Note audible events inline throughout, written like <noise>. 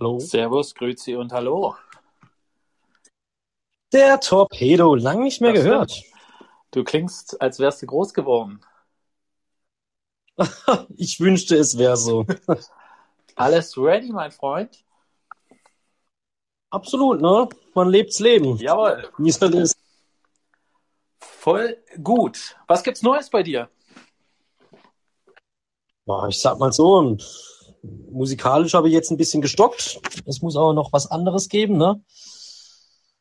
Hallo. Servus, Grüezi und Hallo. Der Torpedo, lang nicht mehr Das gehört. stimmt. Du klingst, als wärst du groß geworden. <laughs> Ich wünschte, es wäre so. <laughs> Alles ready, mein Freund? Absolut, ne? Man lebt's Leben. Jawohl. Wie es ist. Voll gut. Was gibt's Neues bei dir? Boah, ich sag mal so, und musikalisch habe ich jetzt ein bisschen gestockt. Es muss aber noch was anderes geben, ne?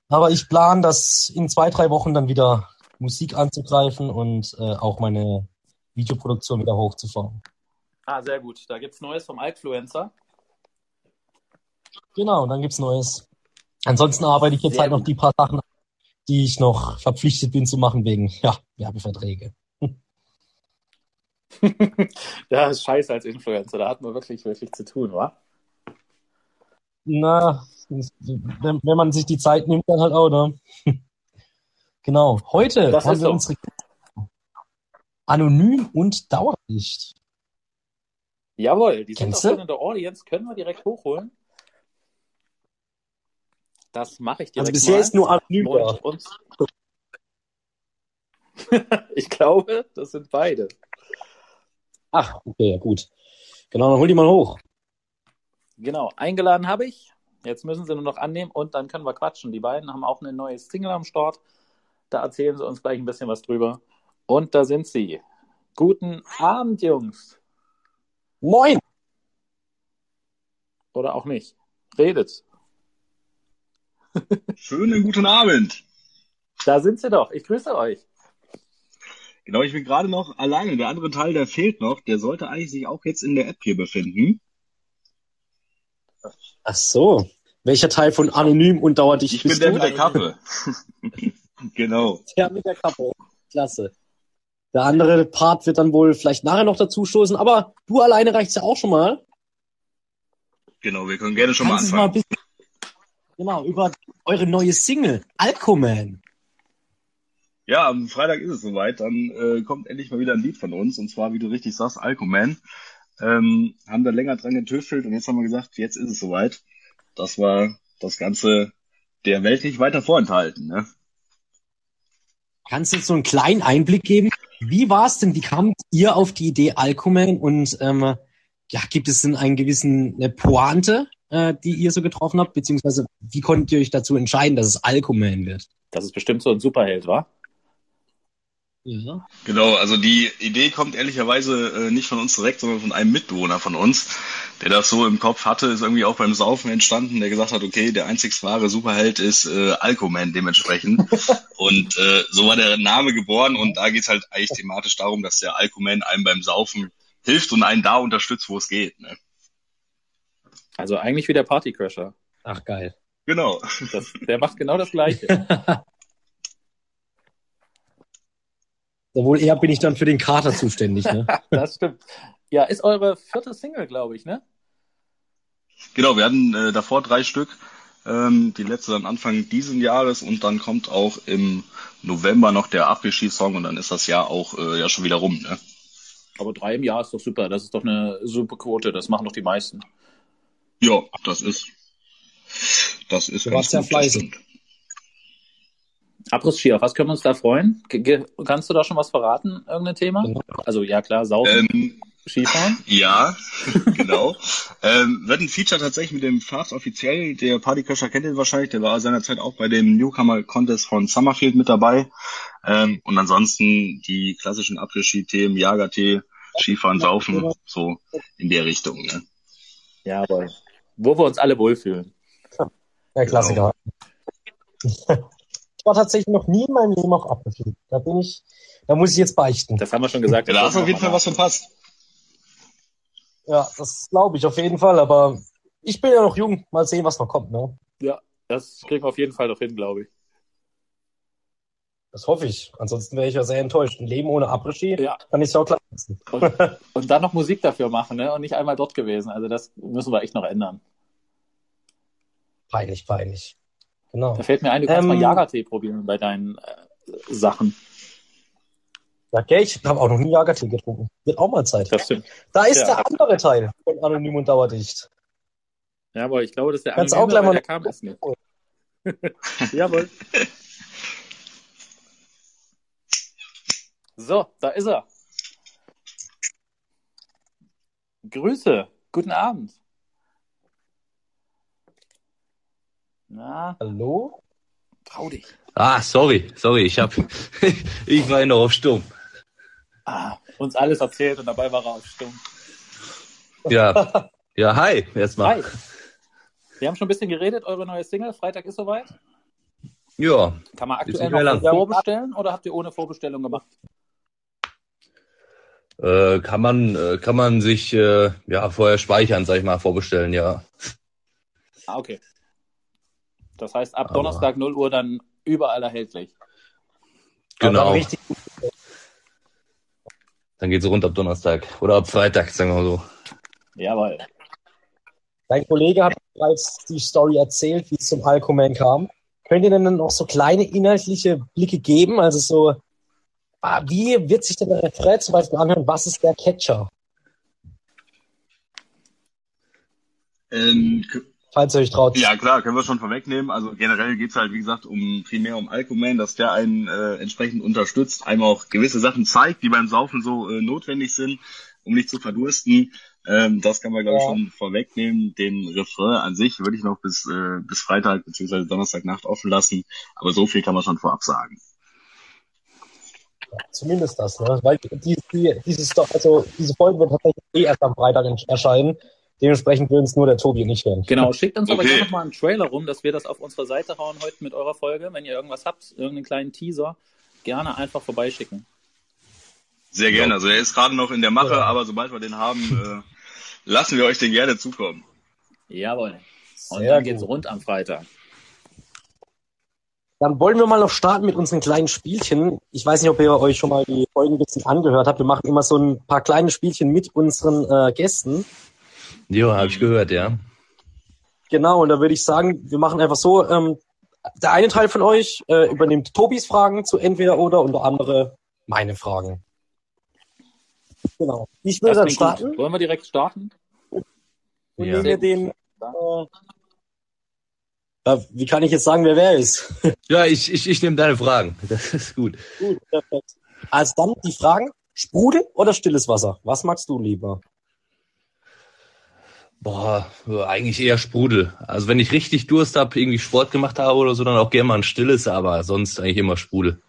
Aber ich plane, das in zwei, drei Wochen dann wieder Musik anzugreifen und äh, auch meine Videoproduktion wieder hochzufahren. Ah, sehr gut. Da gibt's Neues vom Alkfluencer. Genau, dann gibt's Neues. Ansonsten arbeite ich jetzt Sehr halt noch die paar Sachen, die ich noch verpflichtet bin zu machen wegen, ja, Werbeverträge. <laughs> ja, ist scheiße als Influencer. Da hat man wirklich, wirklich zu tun, wa? Na, wenn, wenn man sich die Zeit nimmt, dann halt auch, ne? <laughs> Genau. Heute Das haben wir so. unsere Anonym und Dauerlicht. Jawohl, die sind Kennst auch schon in der Audience. Können wir direkt hochholen? Das mache ich direkt Also bisher mal. ist nur anonym. Und uns. <laughs> ich glaube, das sind beide. Ach, okay, ja, gut. Genau, dann hol die mal hoch. Genau, eingeladen habe ich. Jetzt müssen sie nur noch annehmen und dann können wir quatschen. Die beiden haben auch eine neue Single am Start. Da erzählen sie uns gleich ein bisschen was drüber. Und da sind sie. Guten Abend, Jungs. Moin! Oder auch nicht. Redet. Schönen guten Abend. Da sind sie doch. Ich grüße euch. Genau, ich bin gerade noch alleine. Der andere Teil, der fehlt noch. Der sollte eigentlich sich auch jetzt in der App hier befinden. Ach so. Welcher Teil von Anonym und Dauerdicht Ich bin der mit der Kappe. <laughs> genau. Der mit der Kappe. Klasse. Der andere Part wird dann wohl vielleicht nachher noch dazu stoßen, aber du alleine reicht's ja auch schon mal. Genau, wir können gerne schon Kannst mal mal anfangen. bisschen, genau, über eure neue Single, Alcoman. Ja, am Freitag ist es soweit. Dann äh, kommt endlich mal wieder ein Lied von uns. Und zwar, wie du richtig sagst, Alcoman. Ähm, haben da länger dran getüftelt und jetzt haben wir gesagt, jetzt ist es soweit. Das war das Ganze der Welt nicht weiter vorenthalten. Ne? Kannst du jetzt so einen kleinen Einblick geben? Wie war's denn? Wie kamt ihr auf die Idee Alcoman? Und ähm, ja, gibt es denn einen gewissen eine Pointe, äh, die ihr so getroffen habt? Beziehungsweise wie konntet ihr euch dazu entscheiden, dass es Alcoman wird? Das ist bestimmt so ein Superheld, wa? Ja. Genau, also die Idee kommt ehrlicherweise äh, nicht von uns direkt, sondern von einem Mitbewohner von uns, der das so im Kopf hatte, ist irgendwie auch beim Saufen entstanden, der gesagt hat, okay, der einzig wahre Superheld ist äh, Alcoman dementsprechend. <laughs> und äh, so war der Name geboren und da geht's halt eigentlich thematisch darum, dass der Alcoman einem beim Saufen hilft und einen da unterstützt, wo es geht. Ne? Also eigentlich wie der Partycrasher. Ach geil. Genau. Das, der macht genau das Gleiche. <laughs> Wohl eher bin ich dann für den Kater zuständig, ne? <laughs> Das stimmt. Ja, ist eure vierte Single, glaube ich, ne? Genau, wir hatten äh, davor drei Stück, ähm, die letzte dann Anfang diesen Jahres und dann kommt auch im November noch der Après-Ski-Song und dann ist das Jahr auch äh, ja schon wieder rum. Ne? Aber drei im Jahr ist doch super. Das ist doch eine super Quote. Das machen doch die meisten. Ja, das ist das ist Du ganz warst ja fleißig. Abriss-Ski, auf was können wir uns da freuen? Ge kannst du da schon was verraten? Irgendein Thema? Genau. Also ja klar, Saufen, Ähm, Skifahren. <laughs> ja, genau. ähm, wird ein Feature tatsächlich mit dem Fast offiziell. Der Partycrasher kennt ihn wahrscheinlich. Der war seinerzeit auch bei dem Newcomer Contest von Summerfield mit dabei. Ähm, und ansonsten die klassischen Après-Ski-Themen, Jagertee, Skifahren, Saufen, so in der Richtung. Ne? Ja, aber wo wir uns alle wohlfühlen. Der Klassiker. <laughs> Ich war tatsächlich noch nie in meinem Leben auf Apfelflieg. Da bin ich, da muss ich jetzt beichten. Das haben wir schon gesagt. Ja, da hast du auf jeden Fall was verpasst. Ja, das glaube ich auf jeden Fall, aber ich bin ja noch jung. Mal sehen, was noch kommt, ne? Ja, das kriegen wir auf jeden Fall noch hin, glaube ich. Das hoffe ich. Ansonsten wäre ich ja sehr enttäuscht. Ein Leben ohne Après-Ski Ja. kann ich ja auch klar lassen. Und, und dann noch Musik dafür machen, ne? Und nicht einmal dort gewesen. Also das müssen wir echt noch ändern. Peinlich, peinlich. Genau. Da fällt mir ein, du kannst Ähm, mal Jagertee probieren bei deinen äh, Sachen. Ja, gell, ich habe auch noch nie Jagertee getrunken. Wird auch mal Zeit. Das stimmt. Da ist Ja. der andere Teil von Anonym und Dauerdicht. Ja, aber ich glaube, dass der Kannst auch gleich mal- der kam erst nicht. <laughs> Jawohl. So, da ist er. Grüße, guten Abend. Na, Hallo? trau dich. Ah, sorry, sorry, ich hab, <laughs> ich war ja noch auf Sturm. Ah, uns alles erzählt und dabei war er auf Stumm. Ja, <laughs> ja, hi, erstmal. Hi. Wir haben schon ein bisschen geredet, eure neue Single, Freitag ist soweit. Ja, Kann man aktuell noch lang. vorbestellen oder habt ihr ohne Vorbestellung gemacht? äh, kann man, äh, kann man sich, äh, ja, vorher speichern, sag ich mal, vorbestellen, ja. Ah, okay. Das heißt, ab Aber- Donnerstag 0 Uhr dann überall erhältlich. Genau. Richtig, Dann geht's rund ab Donnerstag oder ab Freitag, sagen wir mal so. Jawohl. dein Kollege hat bereits die Story erzählt, wie es zum Alkoman kam. Könnt ihr denn dann noch so kleine inhaltliche Blicke geben? Also so, ah, wie wird sich denn der Refrain zum Beispiel anhören? Was ist der Catcher? Ähm, Falls ihr euch traut. ja, klar, können wir schon vorwegnehmen. Also generell geht's halt, wie gesagt, um primär um Alkoman, dass der einen äh, entsprechend unterstützt, einem auch gewisse Sachen zeigt, die beim Saufen so äh, notwendig sind, um nicht zu verdursten. Ähm, das kann man, glaube ich, Ja. schon vorwegnehmen. Den Refrain an sich würde ich noch bis, äh, bis Freitag bzw. Donnerstagnacht offen lassen. Aber so viel kann man schon vorab sagen. Zumindest das, ne? Weil die, die, dieses, also diese Folge wird tatsächlich eh erst am Freitag erscheinen. Dementsprechend würden es nur der Tobi und ich hören. Genau, <laughs> schickt uns aber Okay. gerne noch mal einen Trailer rum, dass wir das auf unsere Seite hauen heute mit eurer Folge. Wenn ihr irgendwas habt, irgendeinen kleinen Teaser, gerne einfach vorbeischicken. Sehr gerne. Also er ist gerade noch in der Mache, Ja. aber sobald wir den haben, äh, lassen wir euch den gerne zukommen. Jawohl. Und Sehr dann geht's gut. rund am Freitag. Dann wollen wir mal noch starten mit unseren kleinen Spielchen. Ich weiß nicht, ob ihr euch schon mal die Folgen ein bisschen angehört habt. Wir machen immer so ein paar kleine Spielchen mit unseren äh, Gästen. Ja, habe ich gehört, ja. Genau, und da würde ich sagen, wir machen einfach so, ähm, der eine Teil von euch äh, übernimmt Tobis Fragen zu entweder oder und der andere meine Fragen. Genau. Ich will Das dann starten gut. Wollen wir direkt starten? und Ja. nehme den. Äh, ja, wie kann ich jetzt sagen, wer wer ist? <laughs> Ja, ich, ich, ich nehme deine Fragen. Das ist gut. Gut, perfekt. Also dann die Fragen: Sprudel oder stilles Wasser? Was magst du lieber? Boah, eigentlich eher Sprudel. Also wenn ich richtig Durst habe, irgendwie Sport gemacht habe oder so, dann auch gerne mal ein stilles, aber sonst eigentlich immer Sprudel.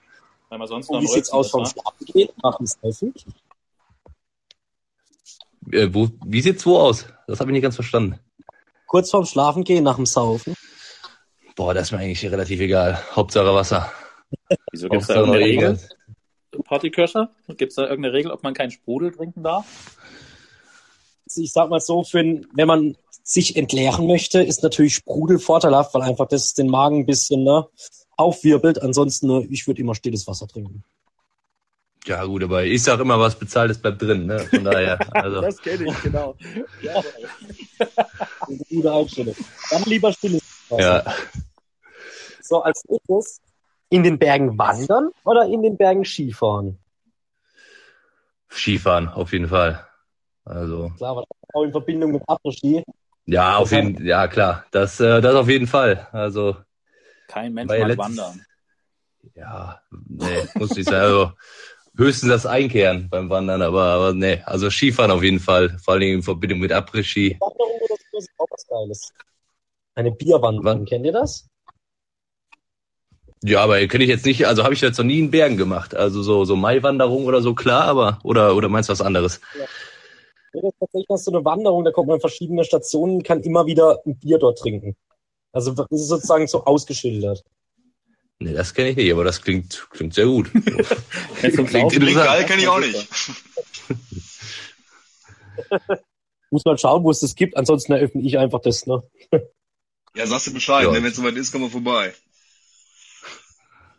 Weil wir sonst Und noch wie sieht's aus vom? Schlafen gehen nach dem Saufen? Äh, wo, wie sieht's wo aus? Das habe ich nicht ganz verstanden. Kurz vorm Schlafen gehen nach dem Saufen? Boah, das ist mir eigentlich relativ egal. Hauptsache Wasser. <laughs> Wieso gibt's da Hauptsache irgendeine Regel. Regel? Partyköcher? Gibt's da irgendeine Regel, ob man keinen Sprudel trinken darf? Ich sag mal so, für, wenn man sich entleeren möchte, ist natürlich Sprudel vorteilhaft, weil einfach das den Magen ein bisschen ne, aufwirbelt. Ansonsten, ne, ich würde immer stilles Wasser trinken. Ja gut, aber ich sag immer, was bezahlt ist, bleibt drin. Ne? Von daher, <laughs> also kenne ich, genau. Ja. Das ist eine gute Einstellung. Dann lieber stilles Wasser. ja. So, als nächstes, in den Bergen wandern oder in den Bergen Skifahren? Skifahren auf jeden Fall. Also Klar, was auch in Verbindung mit Après-Ski. ja, auf jeden, ja klar, das, äh, das auf jeden Fall. Also Kein Mensch mag letztes- wandern. ja, nee, muss nicht sein. Also höchstens das Einkehren beim Wandern, aber, aber nee, also Skifahren auf jeden Fall. Vor allem in Verbindung mit Après-Ski. Wanderung oder so ist auch was Geiles. Eine Bierwanderung, kennt ihr das? Ja, aber kenne ich jetzt nicht, also habe ich jetzt noch nie in Bergen gemacht. Also so, so Maiwanderung oder so, klar, aber, oder, oder meinst du was anderes? Ja, das ist tatsächlich noch so eine Wanderung, da kommt man an verschiedene Stationen, kann immer wieder ein Bier dort trinken. Also das ist sozusagen so ausgeschildert. Nee, das kenne ich nicht, aber das klingt, klingt sehr gut. <laughs> Klingt interessant. geil, kenne ich auch nicht. <laughs> Muss man schauen, wo es das gibt, ansonsten eröffne ich einfach das, ne? <laughs> Ja, sagst du Bescheid, Ja. ne? wenn es soweit ist, kommen wir vorbei.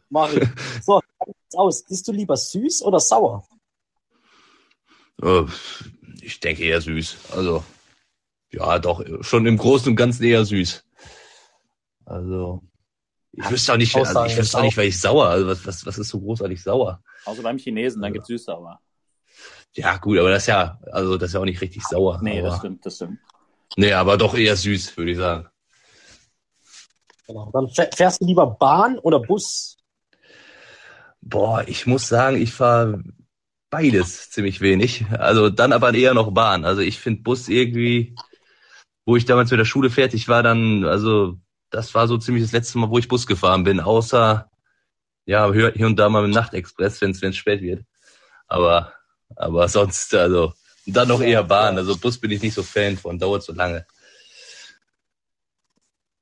Mach ich. So, jetzt aus. Bist du lieber süß oder sauer? Äh, Ich denke eher süß. Also, ja, doch, schon im Großen und Ganzen eher süß. Also, ich wüsste auch nicht, also ich wüsste auch nicht, weil ich sauer, also was, was, was ist so großartig sauer? Außer beim Chinesen, dann Ja. gibt's süß-sauer. Ja, gut, aber das ist ja, also, das ist ja auch nicht richtig sauer. Nee, aber, das stimmt, das stimmt. Nee, aber doch eher süß, würde ich sagen. Genau. Dann fäh- fährst du lieber Bahn oder Bus? Boah, ich muss sagen, ich fahre beides ziemlich wenig. Also dann aber eher noch Bahn. Also ich finde Bus irgendwie, wo ich damals mit der Schule fertig war, dann, also das war so ziemlich das letzte Mal, wo ich Bus gefahren bin, außer ja, hier und da mal mit dem Nachtexpress, wenn es spät wird. Aber, aber sonst, also dann noch eher Bahn. Also Bus bin ich nicht so Fan von, dauert so lange.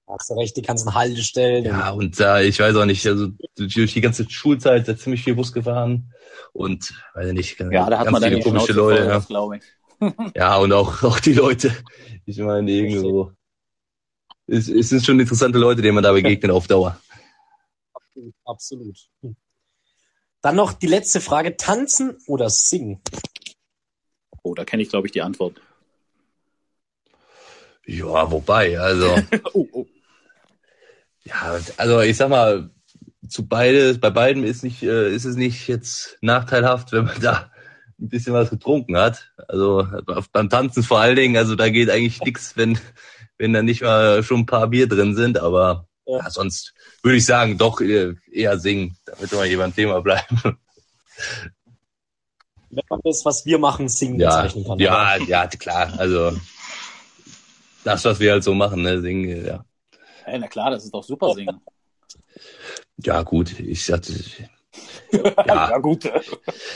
Hast du recht, die ganzen Haltestellen. Ja, und da, ich weiß auch nicht, also durch die ganze Schulzeit da ziemlich viel Bus gefahren und weiß ich nicht, Ja, da hat ganz man dann viele komische Schnauze Leute. voll, ja. das glaube ich. <laughs> Ja, und auch, auch die Leute. Ich meine, irgendwo. Es, es sind schon interessante Leute, denen man da begegnet auf Dauer. Absolut. Dann noch die letzte Frage. Tanzen oder singen? Oh, da kenne ich, glaube ich, die Antwort. Ja, wobei, also, <laughs> oh, oh. Ja, also ich sag mal, zu beides, bei beiden ist nicht, äh, ist es nicht jetzt nachteilhaft, wenn man <laughs> da ein bisschen was getrunken hat. Also beim Tanzen vor allen Dingen, also da geht eigentlich nichts, wenn, wenn da nicht mal schon ein paar Bier drin sind, aber Ja. ja, sonst würde ich sagen, doch eher, eher singen, damit wir hier beim Thema bleiben. <laughs> Wenn man das, was wir machen, singen Ja, bezeichnen kann. ja, ja, klar. Also das, was wir halt so machen, ne, singen, ja. Hey, na klar, das ist doch super singen. Ja, gut, ich sagte, <laughs> ja. ja, gut.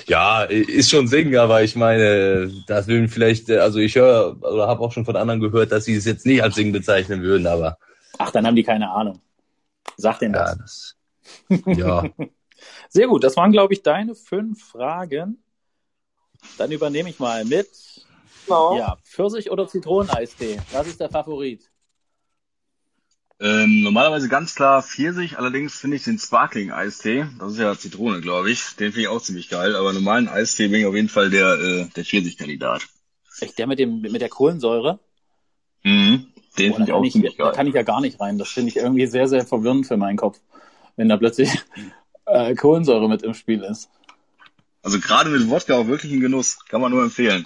ja, ist schon singen, aber ich meine, das würden vielleicht, also ich höre oder habe auch schon von anderen gehört, dass sie es jetzt nicht als singen bezeichnen würden, aber Ach, dann haben die keine Ahnung. Sag denen ja, das. das, ja, <laughs> Sehr gut, das waren, glaube ich, deine fünf Fragen. Dann übernehme ich mal mit. Genau. Ja, Pfirsich oder Zitroneneistee? Was ist der Favorit? Ähm, normalerweise ganz klar Pfirsich, allerdings finde ich den Sparkling-Eistee, das ist ja Zitrone, glaube ich, den finde ich auch ziemlich geil, aber normalen Eistee bin ich auf jeden Fall der, äh, der Pfirsich-Kandidat. Echt der mit, dem, mit der Kohlensäure? Mhm. Den finde da, ich auch kann ich, ziemlich da geil. kann ich ja gar nicht rein. Das finde ich irgendwie sehr, sehr verwirrend für meinen Kopf, wenn da plötzlich äh, Kohlensäure mit im Spiel ist. Also gerade mit Wodka auch wirklich ein Genuss, kann man nur empfehlen.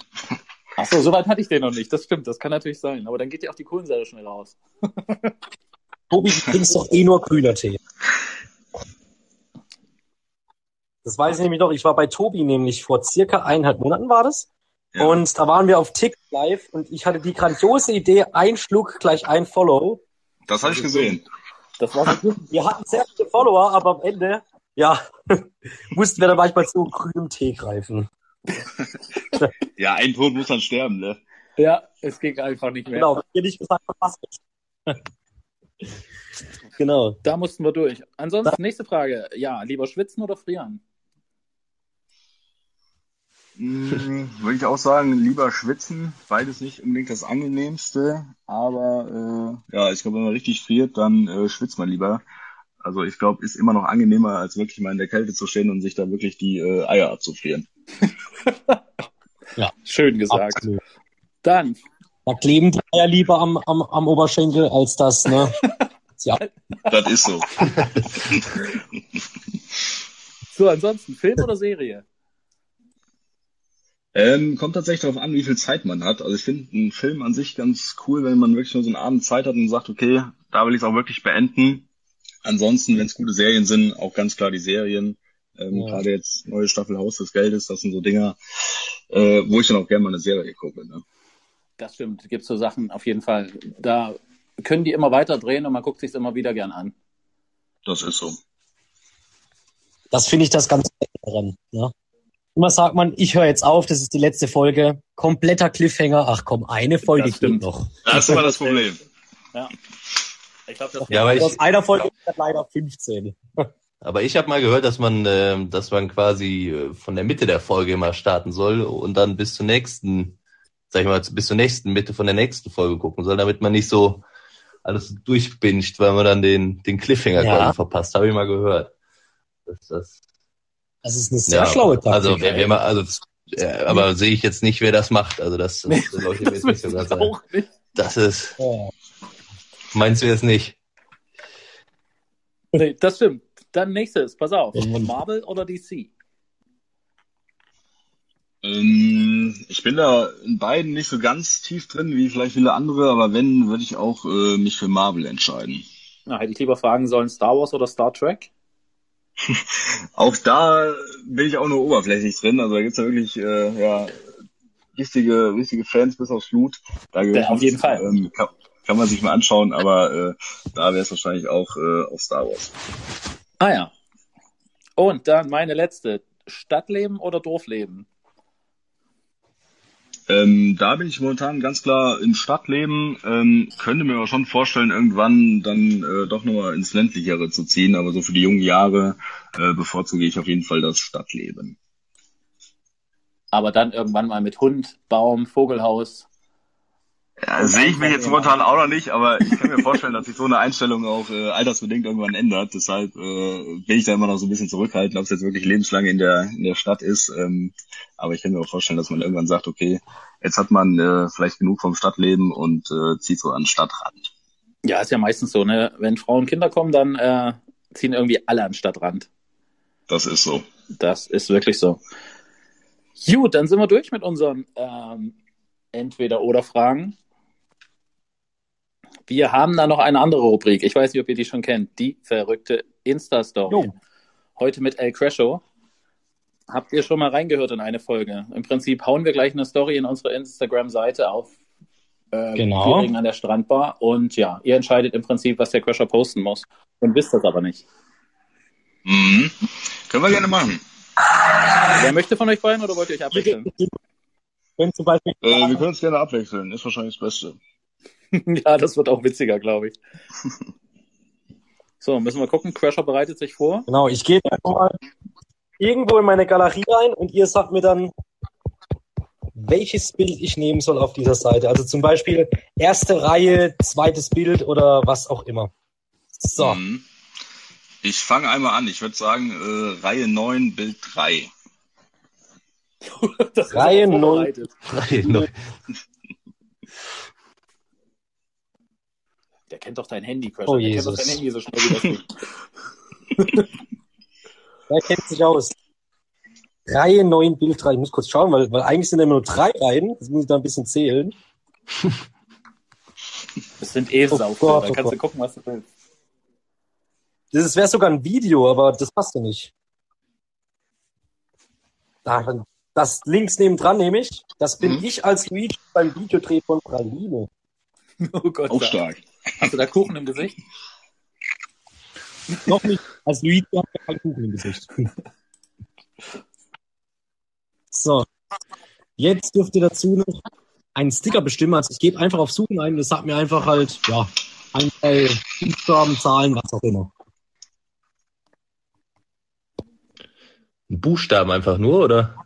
Ach so, soweit hatte ich den noch nicht. Das stimmt, das kann natürlich sein. Aber dann geht ja auch die Kohlensäure schnell raus. <laughs> Tobi, du trinkst doch eh nur grüner Tee. Das weiß ich nämlich noch. Ich war bei Tobi nämlich vor circa eineinhalb Monaten war das. Ja. Und da waren wir auf Tick live und ich hatte die grandiose Idee, ein Schluck gleich ein Follow. Das habe ich gesehen. Das war so gut. Wir hatten sehr viele Follower, aber am Ende, ja, <laughs> mussten wir dann manchmal zu grünem Tee greifen. <laughs> Ja, ein Tod muss dann sterben, ne? Ja, es ging einfach nicht mehr. Genau, wir nicht gesagt, was <laughs> Genau. Da mussten wir durch. Ansonsten, nächste Frage. Ja, lieber schwitzen oder frieren? Mm, Würde ich auch sagen, lieber schwitzen, beides nicht unbedingt das angenehmste, aber äh, ja, ich glaube, wenn man richtig friert, dann äh, schwitzt man lieber. Also ich glaube, ist immer noch angenehmer, als wirklich mal in der Kälte zu stehen und sich da wirklich die äh, Eier abzufrieren. <laughs> Schön gesagt. Absolut. Dann, Da kleben die Eier lieber am, am, am Oberschenkel als das, ne? <laughs> Ja, Das ist so. <laughs> so, ansonsten, Film oder Serie? Ähm, kommt tatsächlich darauf an, wie viel Zeit man hat. Also ich finde einen Film an sich ganz cool, wenn man wirklich nur so einen Abend Zeit hat und sagt, okay, da will ich es auch wirklich beenden. Ansonsten, wenn es gute Serien sind, auch ganz klar die Serien. Ähm, Ja. Gerade jetzt neue Staffel Haus des Geldes, das sind so Dinger, äh, wo ich dann auch gerne mal eine Serie gucke. Ne? Das stimmt, gibt so Sachen auf jeden Fall. Da können die immer weiter drehen und man guckt sich immer wieder gern an. Das ist so. das finde ich das ganz daran. Ne? Immer sagt man, ich höre jetzt auf, das ist die letzte Folge. Kompletter Cliffhanger. Ach komm, eine Folge Das stimmt. noch. Das ist immer das Problem. Ja. Ich glaube, das Ja, aber ich, Aus einer Folge ist leider 15. aber ich habe mal gehört, dass man, ähm, dass man quasi äh, von der Mitte der Folge immer starten soll und dann bis zur nächsten, sag ich mal, bis zur nächsten Mitte von der nächsten Folge gucken soll, damit man nicht so alles durchbinscht, weil man dann den, den Cliffhanger Ja. quasi verpasst. Habe ich mal gehört. Das, das, Das ist eine sehr ja, schlaue Taktik. Also, wer, wer mal, also, äh, aber sehe ich jetzt nicht, wer das macht. Also, das, das, Nee, das, das, das jetzt nicht so ganz nicht. das ist, Ja. meinst du jetzt nicht? Nee, das stimmt. Dann nächstes, pass auf. Marvel oder DC? Ähm, ich bin da in beiden nicht so ganz tief drin wie vielleicht viele andere, aber wenn, würde ich auch äh, mich für Marvel entscheiden. Na, hätte ich lieber fragen sollen, Star Wars oder Star Trek? <laughs> Auch da bin ich auch nur oberflächlich drin. Also da gibt's ja wirklich äh, ja, richtige, richtige Fans bis aufs Blut. Da Ja, auf jeden Fall. Ähm, kann, kann man sich mal anschauen, aber äh, da wäre es wahrscheinlich auch äh, auf Star Wars. Ah ja. Und dann meine letzte. Stadtleben oder Dorfleben? Ähm, da bin ich momentan ganz klar im Stadtleben. Ähm, könnte mir aber schon vorstellen, irgendwann dann äh, doch nochmal ins ländlichere zu ziehen. Aber so für die jungen Jahre äh, bevorzuge ich auf jeden Fall das Stadtleben. Aber dann irgendwann mal mit Hund, Baum, Vogelhaus. Ja, sehe ich mich jetzt momentan auch noch nicht, aber ich kann mir vorstellen, dass sich so eine Einstellung auch äh, altersbedingt irgendwann ändert. Deshalb äh, bin ich da immer noch so ein bisschen zurückhaltend, ob es jetzt wirklich lebenslang in der in der Stadt ist. Ähm, aber ich kann mir auch vorstellen, dass man irgendwann sagt, okay, jetzt hat man äh, vielleicht genug vom Stadtleben und äh, zieht so an den Stadtrand. Ja, ist ja meistens so, ne? Wenn Frauen und Kinder kommen, dann äh, ziehen irgendwie alle an den Stadtrand. Das ist so. Das ist wirklich so. Gut, dann sind wir durch mit unseren ähm, Entweder-Oder-Fragen. Wir haben da noch eine andere Rubrik. Ich weiß nicht, ob ihr die schon kennt. Die verrückte Insta-Story. Jo. Heute mit El Crasho. Habt ihr schon mal reingehört in eine Folge? Im Prinzip hauen wir gleich eine Story in unsere Instagram-Seite auf äh, Genau. An der Strandbar. Und ja, ihr entscheidet im Prinzip, was der Crasher posten muss. Und wisst das aber nicht. Mhm. Können wir gerne machen. Wer möchte von euch beiden oder wollt ihr euch abwechseln? Wenn zum Beispiel Äh, wir können uns gerne abwechseln. Ist wahrscheinlich das Beste. <laughs> ja, das wird auch witziger, glaube ich. So, müssen wir gucken. Crasher bereitet sich vor. Genau, ich gehe mal irgendwo in meine Galerie rein und ihr sagt mir dann, welches Bild ich nehmen soll auf dieser Seite. Also zum Beispiel erste Reihe, zweites Bild oder was auch immer. So. Mhm. Ich fange einmal an. Ich würde sagen, äh, Reihe 9, Bild 3. <laughs> Reihe 9. Reihe 9. <laughs> Der kennt doch dein Handy, Crasher. Oh, Der kennt doch Jesus. dein Handy so schnell wie das geht. wer <laughs> kennt sich aus? Reihe 9, Bild 3. Ich muss kurz schauen, weil, weil eigentlich sind immer nur drei Reihen. Das muss ich da ein bisschen zählen. <laughs> Das sind eh Oh Gott, Da oh kannst du Gott. gucken, was du willst. Das wäre sogar ein Video, aber das passt ja nicht. Da, das links neben dran nehme ich. Das bin Mhm. ich als Luigi beim Videodreh von Praline. <laughs> Oh Gott. Auch stark. Hast du da Kuchen im Gesicht? Noch nicht. Als Luigi hat er keinen Kuchen im Gesicht. So. Jetzt dürft ihr dazu noch einen Sticker bestimmen. Also ich gebe einfach auf Suchen ein und es sagt mir einfach halt, ja, ein, zwei Buchstaben, Zahlen, was auch immer. Buchstaben einfach nur, oder?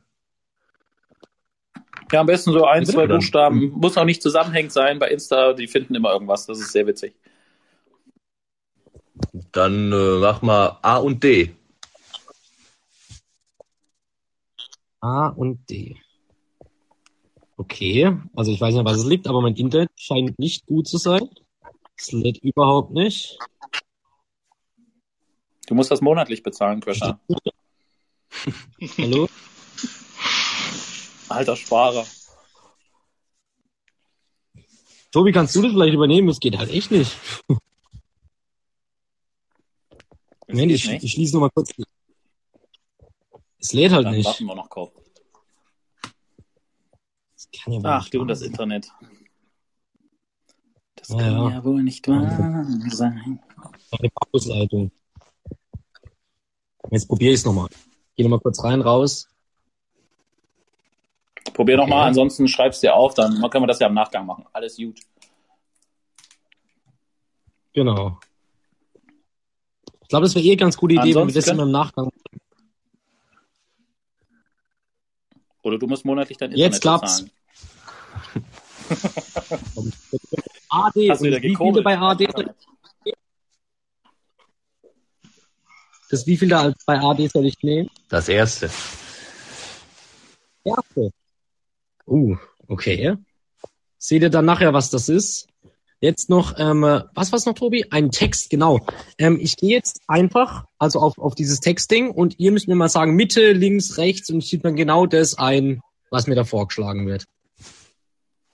Ja, am besten so ein, zwei Buchstaben. Muss auch nicht zusammenhängend sein. Bei Insta, die finden immer irgendwas. Das ist sehr witzig. Dann äh, mach mal A und D. A und D. Okay, also ich weiß nicht, was es liegt, aber mein Internet scheint nicht gut zu sein. Es lädt überhaupt nicht. Du musst das monatlich bezahlen, Crasher. <laughs> Hallo? Alter Sparer. Tobi, kannst du das vielleicht übernehmen? Es geht halt echt nicht. Moment, ich, nicht. ich schließe noch mal kurz. Es lädt halt Dann nicht. warten wir noch kurz. Das kann ja Ach nicht du, das sein. Internet. Das Ja, kann ja. ja wohl nicht wahr sein. Eine Pausleitung. Jetzt probiere ich es nochmal. Geh nochmal kurz rein, raus. Probier noch Okay. mal, ansonsten schreib's dir auf, dann können wir das ja im Nachgang machen. Alles gut. Genau. Ich glaube, das wäre eh eine ganz gute Idee, wenn wir Ansonsten das können- immer im Nachgang. Oder du musst monatlich dein Jetzt Internet klappt's. bezahlen. <laughs> AD. Hast du wieder wie viele bei AD? Das wie viel da bei AD soll ich nehmen? Das erste. Erste. Uh, okay. Seht ihr dann nachher, was das ist? Jetzt noch, ähm, was war's noch, Tobi? Ein Text, genau. Ähm, ich gehe jetzt einfach, also auf, auf dieses Textding und ihr müsst mir mal sagen, Mitte, links, rechts und sieht man genau das ein, was mir da vorgeschlagen wird.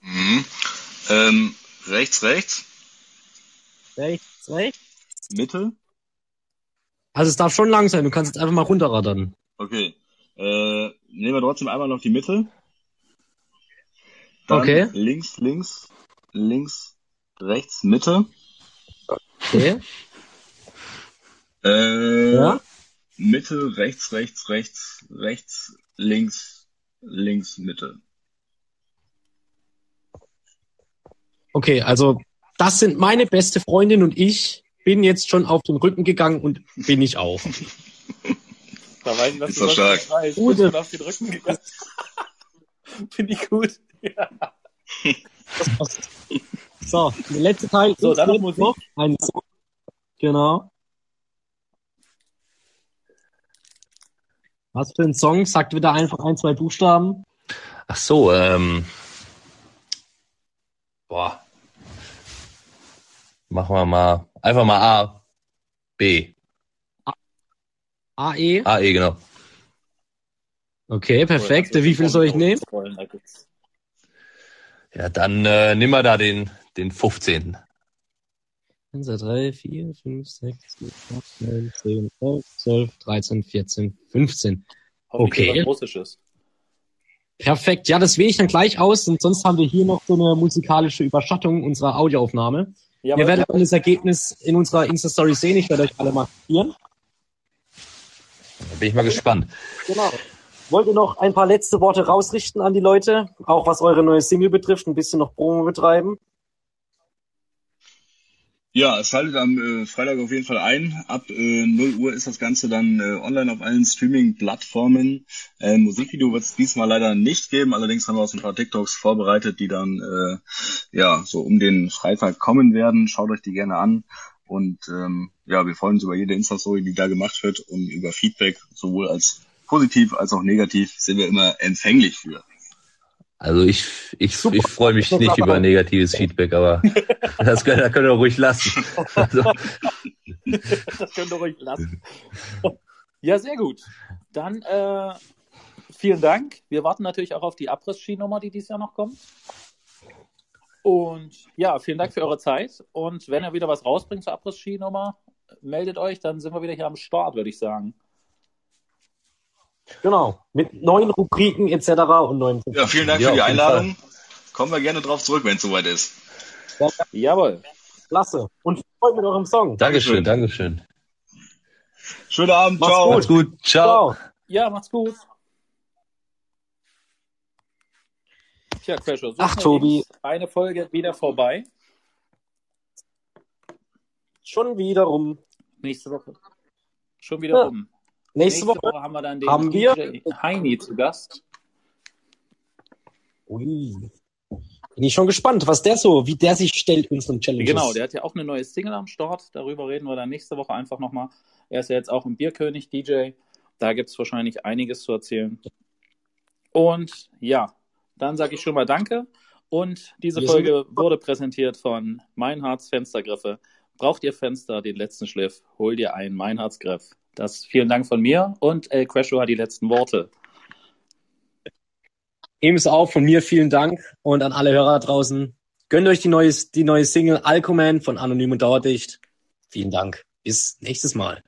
Mhm. Ähm, rechts, rechts, Rechts, rechts. Mitte. Also es darf schon lang sein, du kannst jetzt einfach mal runterraddern. Okay. Äh, nehmen wir trotzdem einmal noch die Mitte. Dann Okay. links, links, links, rechts, Mitte. Okay. Äh, Ja. Mitte, rechts, rechts, rechts, rechts, links, links, Mitte. Okay, also das sind meine beste Freundin und ich bin jetzt schon auf den Rücken gegangen und bin ich auch. <laughs> Da weiß ich, dass Ist du stark. nicht weißt. Gute. Auf den Rücken gegangen. <laughs> Finde ich gut. Ja. So, der letzte Teil. So, dann noch Musik. Ein Song. Genau. Was für ein Song? Sagt wieder einfach ein, zwei Buchstaben. Ach so, ähm. Boah. Machen wir mal. Einfach mal A. B. AE. A, E, genau. Okay, perfekt. Wie viel soll ich nehmen? Ja, dann äh, nimm mal da den, den 15. 1, 2, 3, 4, 5, 6, 7, 8, 9, 10, 11, 12, 13, 14, 15. Hoffentlich Okay. Russisches. Perfekt. Ja, das wähle ich dann gleich aus und sonst haben wir hier noch so eine musikalische Überschattung unserer Audioaufnahme. Ja, Ihr werdet dann das Ergebnis in unserer Insta-Story sehen. Ich werde euch alle markieren. Da bin ich mal gespannt. Genau. Wollt ihr noch ein paar letzte Worte rausrichten an die Leute? Auch was eure neue Single betrifft, ein bisschen noch Promo betreiben. Ja, es schaltet am äh, Freitag auf jeden Fall ein. Ab äh, 0 Uhr ist das Ganze dann äh, online auf allen Streaming-Plattformen. Äh, Musikvideo wird es diesmal leider nicht geben. Allerdings haben wir auch so ein paar TikToks vorbereitet, die dann äh, ja so um den Freitag kommen werden. Schaut euch die gerne an. Und ähm, ja, wir freuen uns über jede Insta-Story, die da gemacht wird und über Feedback, sowohl als positiv als auch negativ, sind wir immer empfänglich für. Also ich, ich, Super. ich freue mich nicht über negatives Feedback, aber <laughs> das können, das können wir ruhig lassen. Also, das könnt ihr ruhig lassen. Ja, sehr gut. Dann äh, vielen Dank. Wir warten natürlich auch auf die Abriss-Ski-Nummer, die dieses Jahr noch kommt. Und ja, vielen Dank für eure Zeit. Und wenn ihr wieder was rausbringt zur Abriss-Ski-Nummer, meldet euch, dann sind wir wieder hier am Start, würde ich sagen. Genau. Mit neuen Rubriken etc. und neuen. Ja, vielen Dank Ja, für die Einladung. Kommen wir gerne drauf zurück, wenn es soweit ist. Jawohl. Klasse. Und viel Erfolg mit eurem Song. Dankeschön, Dankeschön. Schönen Abend, Mach's ciao. gut. Macht's gut. Ciao. Ciao. Ja, macht's gut. Tja, Crasher, so Ach, Tobi. Eine Folge wieder vorbei. Schon wieder rum. Nächste Woche. Schon wieder Ja. rum. Nächste, Woche. haben wir dann den haben wir- Heini zu Gast. Ui. Bin ich schon gespannt, was der so, wie der sich stellt unseren Challenges. Genau, der hat ja auch eine neue Single am Start. Darüber reden wir dann nächste Woche einfach nochmal. Er ist ja jetzt auch ein Bierkönig DJ. Da gibt es wahrscheinlich einiges zu erzählen. Und ja, dann sage ich schon mal Danke. Und diese Wir Folge wurde präsentiert von Meinhards Fenstergriffe. Braucht ihr Fenster, den letzten Schliff, hol dir einen Meinhards Griff. Das vielen Dank von mir und El Crescio hat die letzten Worte. Ebenso auch von mir vielen Dank und an alle Hörer draußen. Gönnt euch die neue, die neue Single Alcoman von Anonym und Dauerdicht. Vielen Dank. Bis nächstes Mal.